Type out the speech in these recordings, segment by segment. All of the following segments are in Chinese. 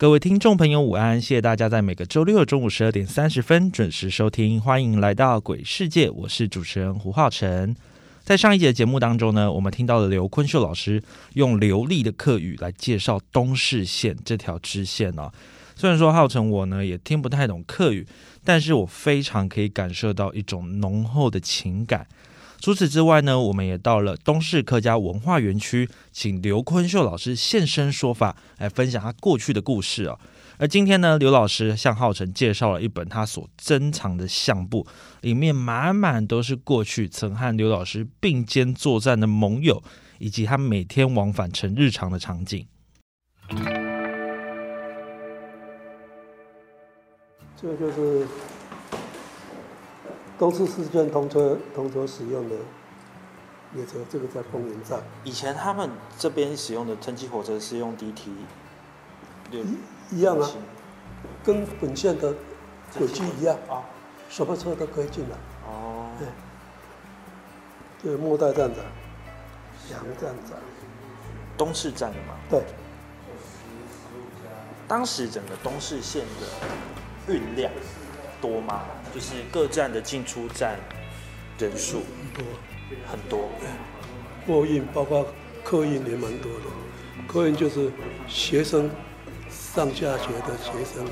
各位听众朋友，午安！谢谢大家在每个周六中午十二点三十分准时收听，欢迎来到鬼世界，我是主持人胡浩辰。在上一节节目当中呢，我们听到了刘坤秀老师用流利的客语来介绍东市线这条支线哦。虽然说浩辰我呢也听不太懂客语，但是我非常可以感受到一种浓厚的情感。除此之外呢，我们也到了东市客家文化园区，请刘坤秀老师现身说法，来分享他过去的故事哦。而今天呢，刘老师向浩辰介绍了一本他所珍藏的相簿，里面满满都是过去曾和刘老师并肩作战的盟友，以及他每天往返成日常的场景。这个就是东四四线通车通车使用的列车，这个在丰原站。以前他们这边使用的蒸汽火车是用 DT。一样啊，跟本线的轨迹一样啊，什么车都可以进来。哦。对。这个末代站长，杨站长。东市站的嘛。对。当时整个东市线的运量多吗？就是各站的进出站人数多，很多。货运包括客运也蛮多的，客运就是学生。上下学的学生，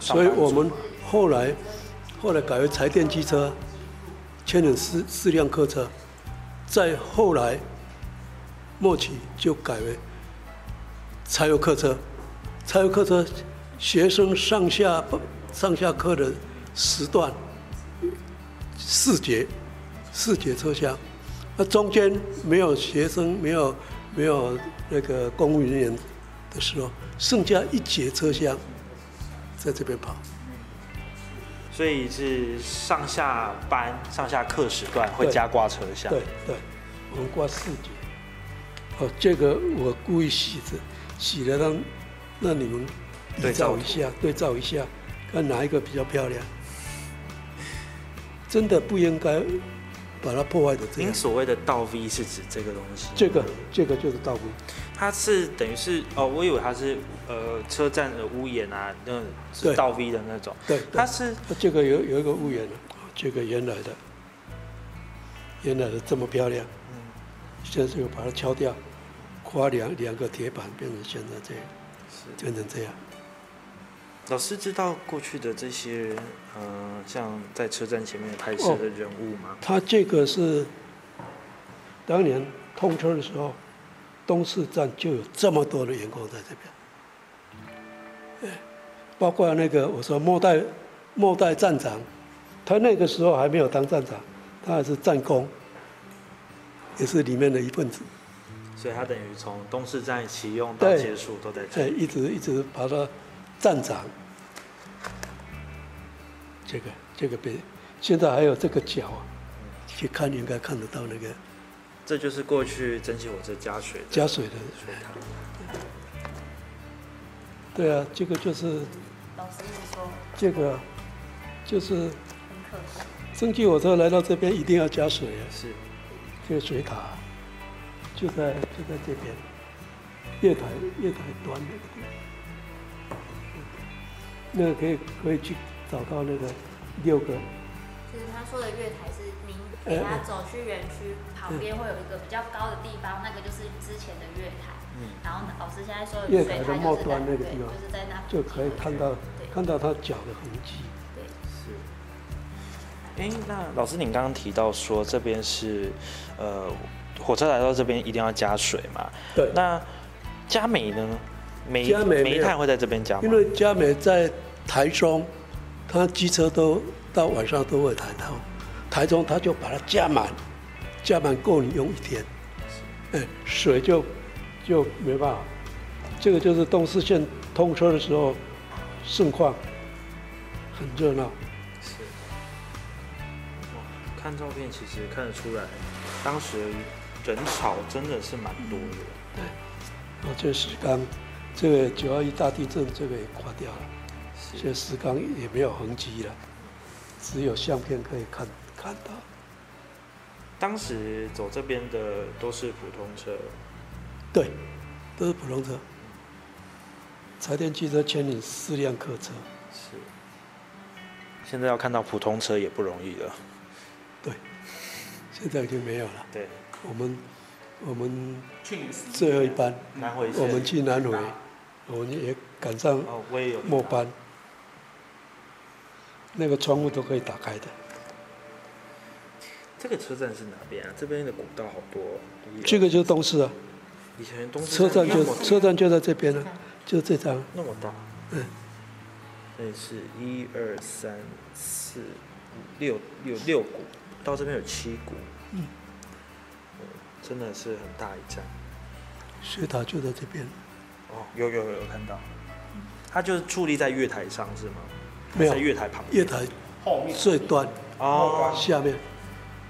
所以我们后来后来改为柴电机车，牵引四四辆客车，再后来末期就改为柴油客车，柴油客车学生上下上下课的时段四节四节车厢，那中间没有学生，没有没有那个公务人员。的时候，剩下一节车厢在这边跑，所以是上下班、上下课时段会加挂车厢。对对，我们挂四节。哦，这个我故意洗着，洗了让让你们对照一下，对照一下，看哪一个比较漂亮。真的不应该把它破坏的这样。您所谓的倒 V 是指这个东西？这个这个就是倒 V。它是等于是哦，我以为它是呃车站的屋檐啊，那是倒 V 的那种。对，它是这个有有一个屋檐的，这个原来的，原来的这么漂亮，嗯，现在就把它敲掉，花两两个铁板变成现在这样，是变成这样。老师知道过去的这些呃，像在车站前面拍摄的人物吗？他这个是当年通车的时候。东四站就有这么多的员工在这边，包括那个我说末代末代站长，他那个时候还没有当站长，他还是站工，也是里面的一份子。所以他等于从东四站启用到结束都在这。对，一直一直爬到站长。这个这个边，现在还有这个角，去看应该看得到那个。这就是过去蒸汽火车加水加水的水塘。对啊，这个就是老师说，这个就是蒸汽火车来到这边一定要加水啊。是，这个水塔就在就在这边，月台月台端那个地方，那个可以可以去找到那个六个。就是他说的月台是您给他走去园区。旁边会有一个比较高的地方，那个就是之前的月台。嗯。然后老师现在说月台的末端那个地方，就是在那就可以看到看到他脚的痕迹。对。是。哎，那老师，您刚刚提到说这边是呃火车来到这边一定要加水嘛？对。那加煤呢？煤煤炭会在这边加吗？因为加美在台中，他机车都到晚上都会抬到台中，他就把它加满。加满够你用一天，哎，水就就没办法。这个就是东四线通车的时候盛况，很热闹。是。看照片其实看得出来，当时人潮真的是蛮多的。对，我这石冈，这个九二一大地震，这个也垮掉了，现在石缸也没有痕迹了，只有相片可以看看到。当时走这边的都是普通车，对，都是普通车。柴电汽车牵引四辆客车。是。现在要看到普通车也不容易了。对，现在已经没有了。对。我们我们最后一班，南回我们去南回，我们也赶上末班。那个窗户都可以打开的。这个车站是哪边啊？这边的古道好多。这个就是东市啊。以前东市车站就车站就在这边了，就这张。那么大。嗯。这是一二三四五六有六股，到这边有七股。嗯。真的是很大一站。水塔就在这边。哦，有有有看到。它就是矗立在月台上是吗？没有。在月台旁。月台后面最端。哦。下面。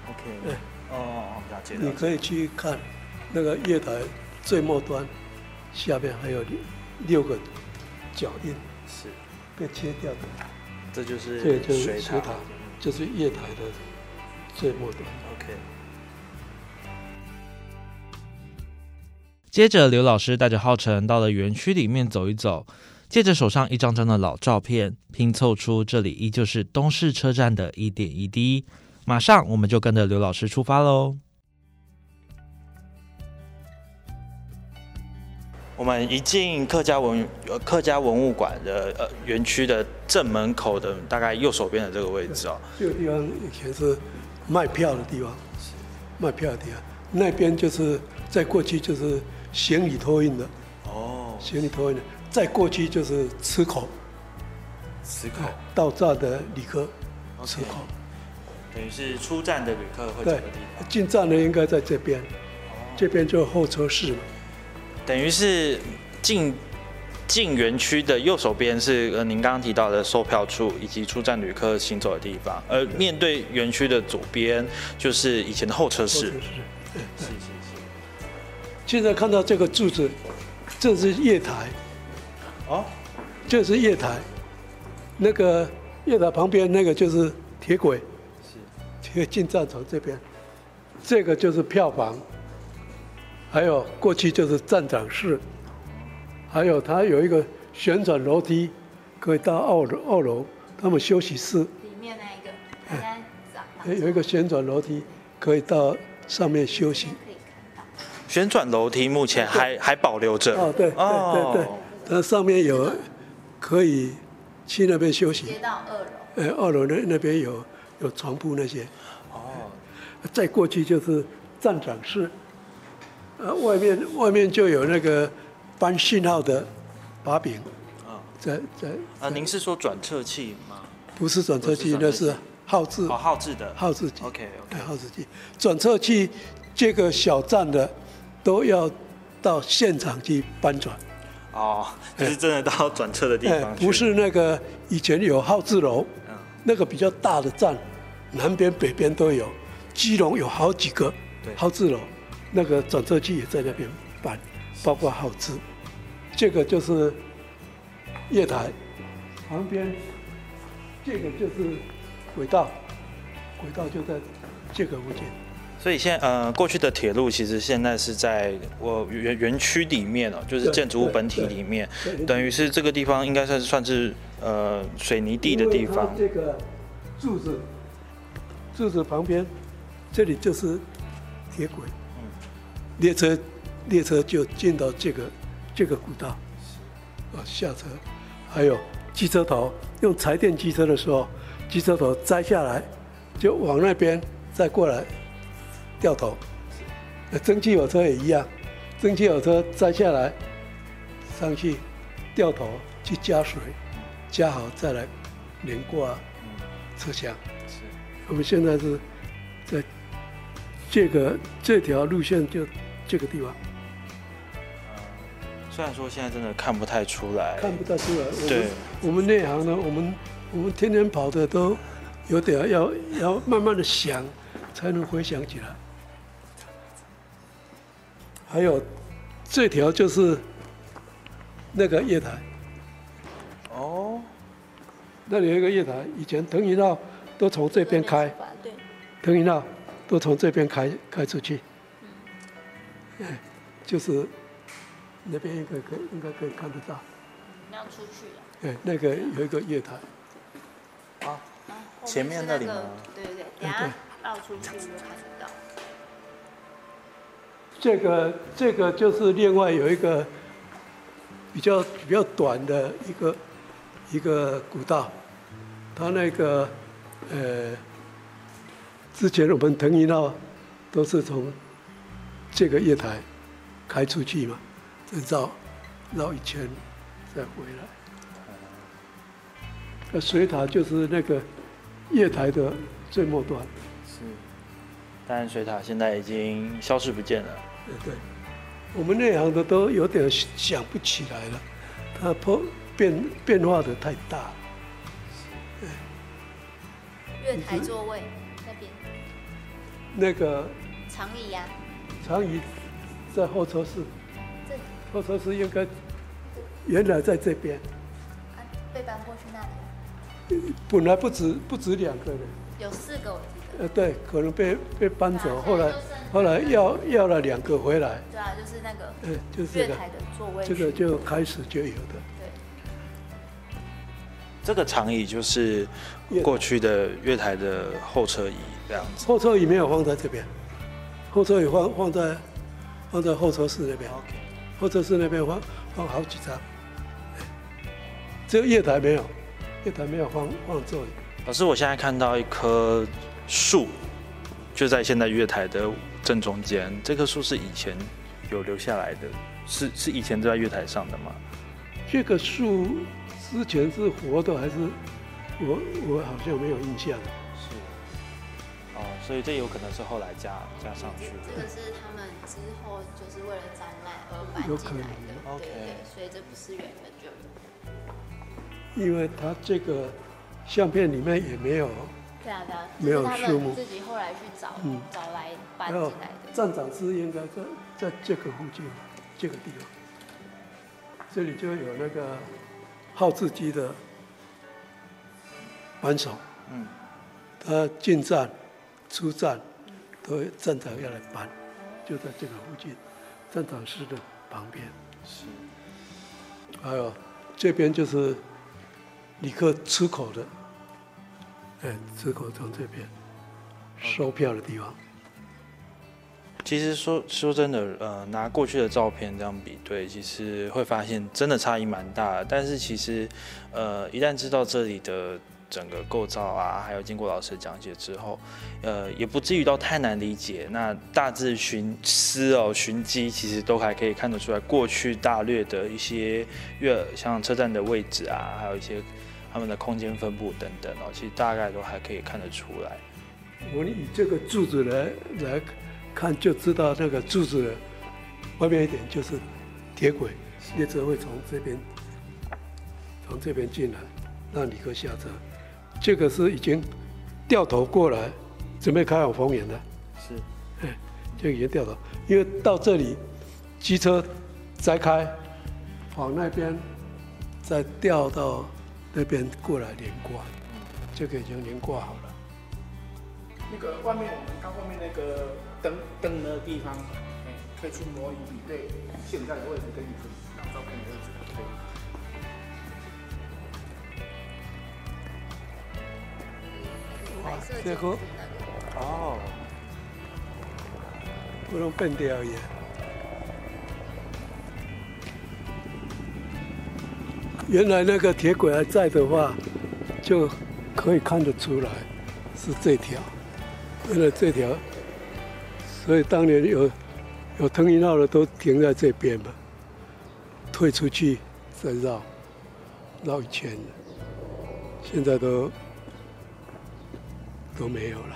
OK，对，哦哦哦，了解你可以去看那个月台最末端下面还有六六个脚印，是被切掉的。这就是这就是水塔，就是月台的最末端。接着，刘老师带着浩辰到了园区里面走一走，借着手上一张张的老照片，拼凑出这里依旧是东市车站的一点一滴。马上我们就跟着刘老师出发喽。我们一进客家文呃客家文物馆的呃园区的正门口的大概右手边的这个位置哦，这个地方以前是卖票的地方，卖票的地方，那边就是在过去就是行李托运的。哦，行李托运的，再过去就是吃口，吃口。到站的旅客吃口。等于是出站的旅客会走的地方，进站的应该在这边，这边就候车室嘛。等于是进进园区的右手边是呃您刚刚提到的售票处以及出站旅客行走的地方，而面对园区的左边就是以前的候车室。是是是。现在看到这个柱子，这是月台。哦，这是月台，那个月台旁边那个就是铁轨。这个进站从这边，这个就是票房，还有过去就是站长室，还有它有一个旋转楼梯，可以到二楼二楼他们休息室。里面那一个，哎，有一个旋转楼梯可以到上面休息。旋转楼梯目前还还保留着。哦，对对对对，它上面有可以去那边休息。接到二楼。哎，二楼那那边有。有床铺那些，哦，再过去就是站长室，呃，外面外面就有那个搬信号的把柄，啊，在在啊，您是说转测器吗？不是转测器，那是号字，哦，号字的，号字机，OK OK，号字机，转测器这个小站的都要到现场去搬转，哦，就是真的到转车的地方，不是那个以前有号字楼。那个比较大的站，南边、北边都有，基隆有好几个号字楼，那个转车机也在那边搬，包括号字。这个就是月台，旁边这个就是轨道，轨道就在这个附近。所以现在呃，过去的铁路其实现在是在我园园区里面哦，就是建筑物本体里面，等于是这个地方应该算是算是呃水泥地的地方。这个柱子，柱子旁边，这里就是铁轨，列车列车就进到这个这个古道，啊下车，还有机车头用柴电机车的时候，机车头摘下来就往那边再过来。掉头，蒸汽火车也一样，蒸汽火车摘下来，上去掉头去加水，加好再来连挂车厢。是，我们现在是在这个这条路线就这个地方。虽然说现在真的看不太出来，看不太出来。对，我们内行呢，我们我们天天跑的都有点要要慢慢的想。才能回想起来。还有这条就是那个月台，哦，那里有一个月台，以前腾云道都从这边开，对，腾云道都从这边开开出去，嗯，就是那边应该可以应该可以看得到，那样出去了。哎，那个有一个月台，啊，前面那里吗？对对对，等下绕出去就看得到。这个这个就是另外有一个比较比较短的一个一个古道，它那个呃，之前我们腾云道都是从这个月台开出去嘛，再绕绕一圈再回来。那水塔就是那个月台的最末端，是，但水塔现在已经消失不见了。对对，我们内行的都有点想不起来了，它破变变化的太大。月台座位那边。那个。长椅呀、长椅在候车室，这。候车室应该原来在这边，啊被搬过去那里，本来不止不止两个人，有四个我记得。呃，对，可能被被搬走，啊后来后来要要了两个回来，对啊，就是那个嗯，就是这个，月台的座位。这个就开始就有的。对，这个长椅就是过去的月台的候车椅这样子。候车椅没有放在这边，后车椅放放在放在候车室那边。OK，候车室那边放放好几张，这个月台没有，月台没有放放座椅，老师，我现在看到一棵树，就在现在月台的正中间。这棵树是以前有留下来的，是是以前就在月台上的吗？这个树之前是活的还是我我好像没有印象。是。哦，所以这有可能是后来加加上去的。这个是他们之后就是为了展览而搬有可能进来的，对 OK 对对，所以这不是原本就有。因为它这个相片里面也没有，对啊对啊，没有树木们自己后来去找、嗯找来搬进来的。站长是应该在在这个附近，这个地方，这里就有那个号字机的扳手，嗯，他进站、出站都站长要来搬，就在这个附近，站长室的旁边。是。还有这边就是旅客出口的，哎，出口从这边收票的地方。其实说说真的，呃，拿过去的照片这样比对，其实会发现真的差异蛮大的。但是其实，呃，一旦知道这里的整个构造啊，还有经过老师的讲解之后，呃，也不至于到太难理解。那大致寻思哦，寻机其实都还可以看得出来，过去大略的一些月像车站的位置啊，还有一些他们的空间分布等等哦，其实大概都还可以看得出来。我们以这个柱子来来看，就知道那个柱子的外面一点就是铁轨，列车会从这边从这边进来，让旅客下车。这个是已经掉头过来，准备开往丰原的，是，就已经掉头，因为到这里机车摘开，往那边再掉到那边过来连挂，这个已经连挂好了。那个外面我们看后面那个灯灯的地方，哎，可以去模拟比对现在的位置跟以前那照片的位置，可以。白色这个哦，不能变掉也。原来那个铁轨还在的话，就可以看得出来是这条。原来这条，所以当年有有腾云号的都停在这边嘛，退出去再绕绕一圈，现在都都没有了。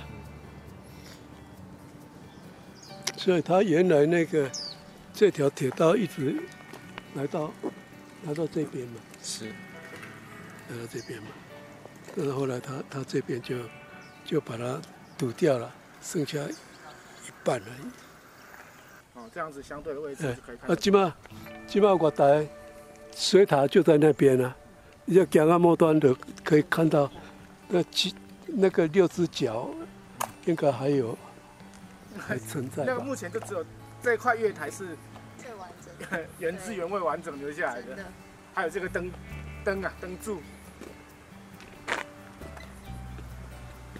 所以他原来那个这条铁道一直来到来到这边嘛，是。来到这边嘛，但是后来他他这边就就把它堵掉了，剩下一半而已。哦，这样子相对的位置就可以看啊，。起码起码我台水塔就在那边啊，你要讲到末端的可以看到那几那个六只脚，应该还有还存在那个？目前就只有这块月台是最完整的，原汁原味完整留下来的，的。还有这个灯灯啊灯柱。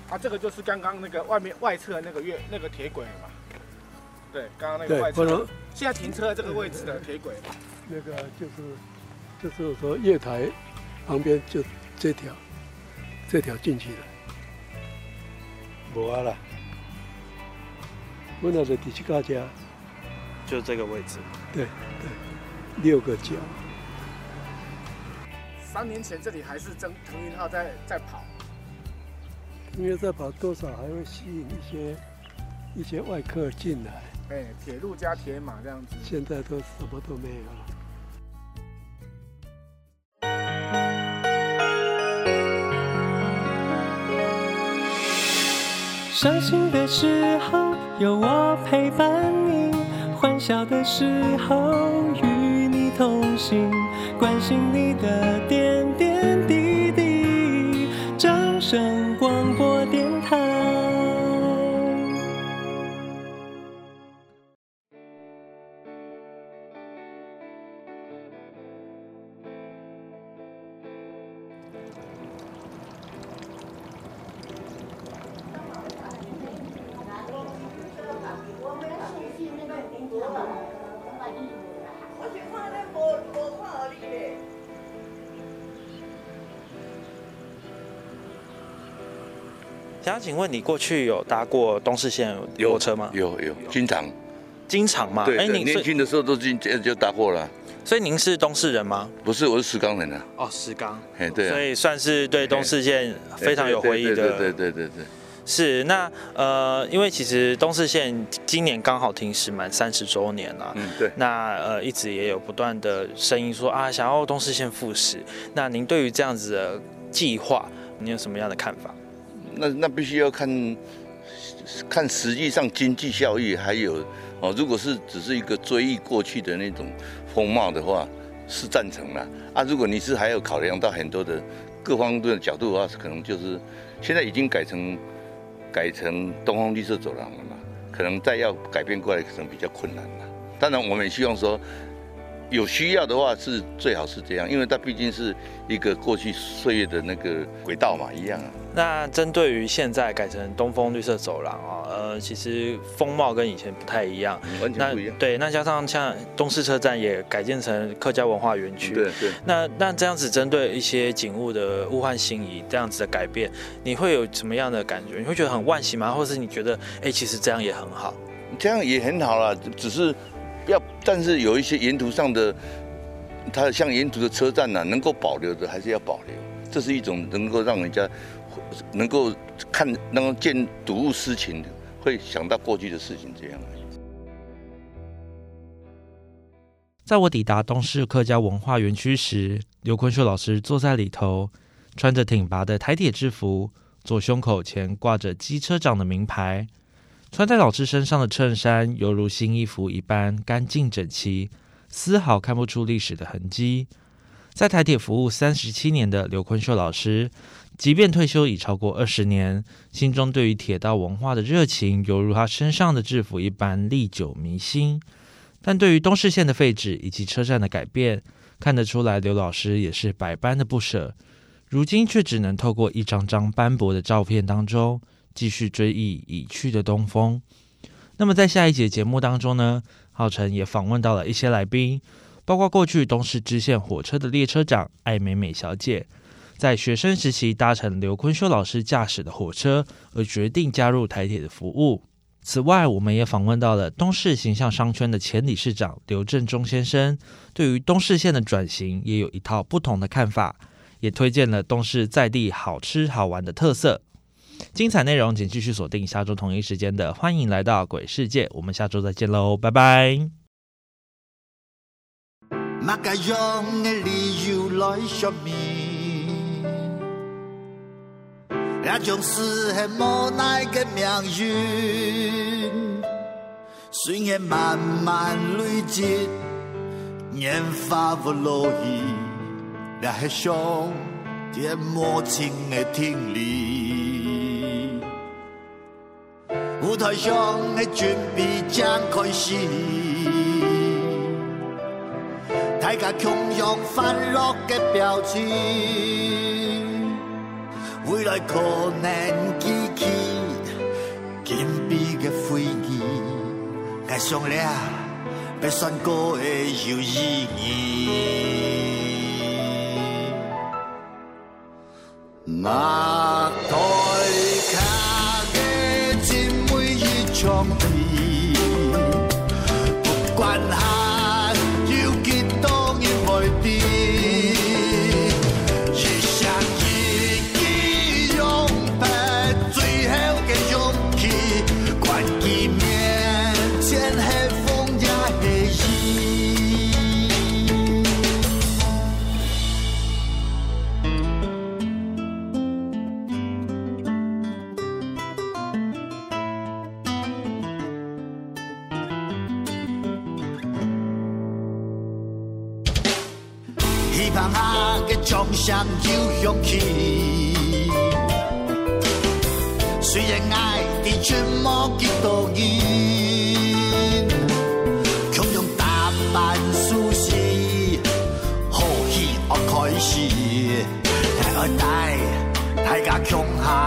啊，这个就是刚刚那个外面外侧那个月那个铁轨嘛。对，刚刚那个对，外不能侧，现在停车的这个位置的铁轨。那个就是就是说月台旁边就这条这条进去的，无啊啦，我那个第七家家就这个位置对。六个角，三年前这里还是征腾云号在在跑，因为在跑多少还会吸引一些一些外客进来，哎，铁路加铁马这样子。现在都什么都没有了。伤心的时候有我陪伴你，欢笑的时候与你同行，关心你的点点想请问你过去有搭过东势线火车吗？有有，经常。经常嘛？对，对您所以年轻的时候都进就就搭过了。所以您是东势人吗？不是，我是石冈人啊。哦，石冈。哎，对啊所。以算是对东势线非常有回忆的。对对对对对对。是那呃，因为其实东势线今年刚好停驶满三十周年了。嗯，对。那呃，一直也有不断的声音说啊，想要东势线复驶。那您对于这样子的计划，你有什么样的看法？那那必须要看看实际上经济效益，还有哦，如果是只是一个追忆过去的那种风貌的话，是赞成啦。啊，如果你是还有考量到很多的各方面的角度的话，可能就是现在已经改成改成东方绿色走廊了嘛，可能再要改变过来，可能比较困难了。当然，我们也希望说。有需要的话是最好是这样，因为它毕竟是一个过去岁月的那个轨道嘛，一样啊。那针对于现在改成东风绿色走廊啊，呃，其实风貌跟以前不太一样。完全那不一样。对，那加上像东势车站也改建成客家文化园区。对对，那那这样子针对一些景物的物换星移这样子的改变，你会有什么样的感觉？你会觉得很惋惜吗？或者是你觉得，哎、其实这样也很好？这样也很好啦，只是要，但是有一些沿途上的，它像沿途的车站呐、能够保留的还是要保留，这是一种能够让人家能够看，能够见睹物思情的，会想到过去的事情这样。在我抵达东势客家文化园区时，刘坤秀老师坐在里头，穿着挺拔的台铁制服，左胸口前挂着机车长的名牌，穿在老师身上的衬衫犹如新衣服一般干净整齐，丝毫看不出历史的痕迹。在台铁服务三十七年的刘坤秀老师，即便退休已超过二十年，心中对于铁道文化的热情，犹如他身上的制服一般历久弥新。但对于东势线的废止以及车站的改变，看得出来刘老师也是百般的不舍。如今却只能透过一张张斑驳的照片当中，继续追忆已去的东风。那么在下一节节目当中呢，浩辰也访问到了一些来宾，包括过去东势支线火车的列车长艾美美小姐，在学生时期搭乘刘坤修老师驾驶的火车，而决定加入台铁的服务。此外，我们也访问到了东势形象商圈的前理事长刘振中先生，对于东势线的转型也有一套不同的看法，也推荐了东势在地好吃好玩的特色。精彩内容请继续锁定下周同一时间的《欢迎来到鬼世界》，我们下周再见喽，拜拜。也将实现无奈的命运。虽然慢慢累积，年华不落去，也迄上点无情的听力。舞台上的准备将开始。大家共用欢乐的表情，未来可能记起紧闭的飞机，爱上了要选过的有意义。妈希望下个奖项有勇气。虽然爱的全无几多人，强用打扮舒适，好戏我开始，大爱带大家强下